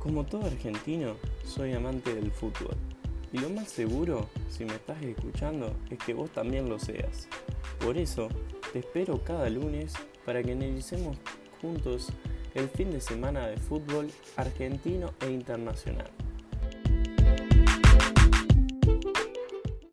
Como todo argentino, soy amante del fútbol. Y lo más seguro, si me estás escuchando, es que vos también lo seas. Por eso, te espero cada lunes para que analicemos juntos el fin de semana de fútbol argentino e internacional.